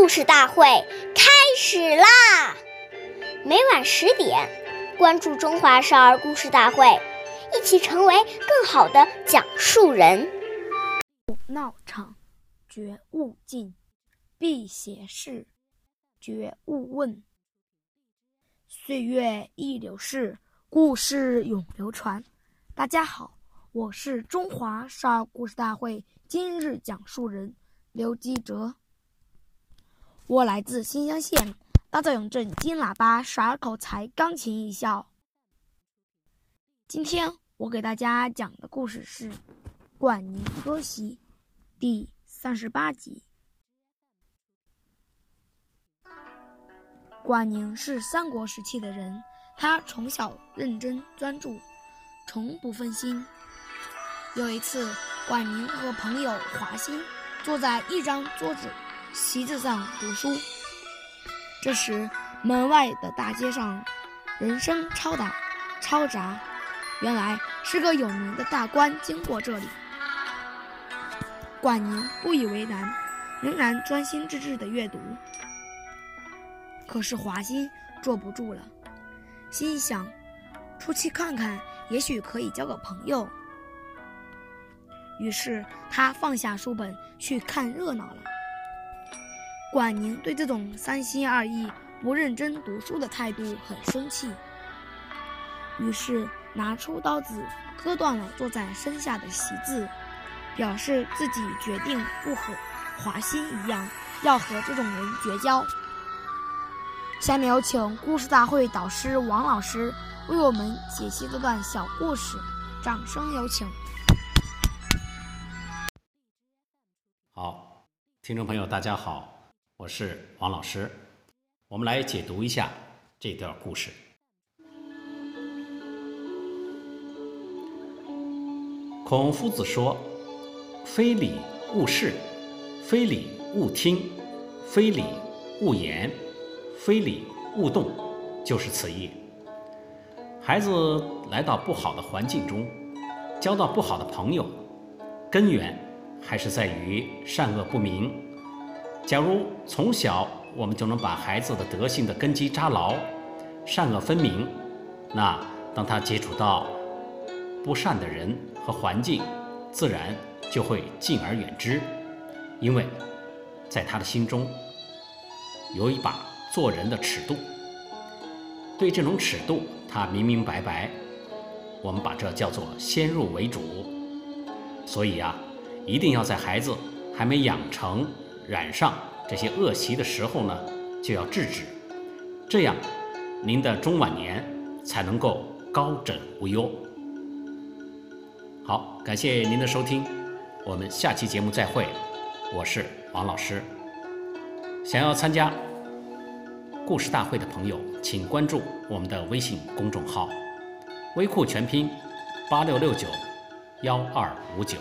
故事大会开始啦！每晚十点，关注《中华少儿故事大会》，一起成为更好的讲述人。闹场，觉悟尽；必写事，觉悟问。岁月易流逝，故事永流传。大家好，我是中华少儿故事大会今日讲述人刘基哲。我来自新乡县大枣永镇金喇叭少儿口才钢琴艺校。今天我给大家讲的故事是《管宁割席》第三十八集。管宁是三国时期的人，他从小认真专注，从不分心。有一次，管宁和朋友华歆坐在一张桌子。席子上读书。这时，门外的大街上人声嘈杂，嘈杂。原来是个有名的大官经过这里。管宁不以为然，仍然专心致志地阅读。可是华歆坐不住了，心想：出去看看，也许可以交个朋友。于是他放下书本去看热闹了。管宁对这种三心二意、不认真读书的态度很生气，于是拿出刀子割断了坐在身下的席子，表示自己决定不和华歆一样，要和这种人绝交。下面有请故事大会导师王老师为我们解析这段小故事，掌声有请。好，听众朋友，大家好。我是王老师，我们来解读一下这段故事。孔夫子说：“非礼勿视，非礼勿听，非礼勿言，非礼勿动”，就是此意。孩子来到不好的环境中，交到不好的朋友，根源还是在于善恶不明。假如从小我们就能把孩子的德性的根基扎牢，善恶分明，那当他接触到不善的人和环境，自然就会敬而远之，因为在他的心中有一把做人的尺度，对这种尺度他明明白白，我们把这叫做先入为主，所以啊，一定要在孩子还没养成。染上这些恶习的时候呢，就要制止，这样您的中晚年才能够高枕无忧。好，感谢您的收听，我们下期节目再会。我是王老师。想要参加故事大会的朋友，请关注我们的微信公众号“微库全拼八六六九幺二五九”。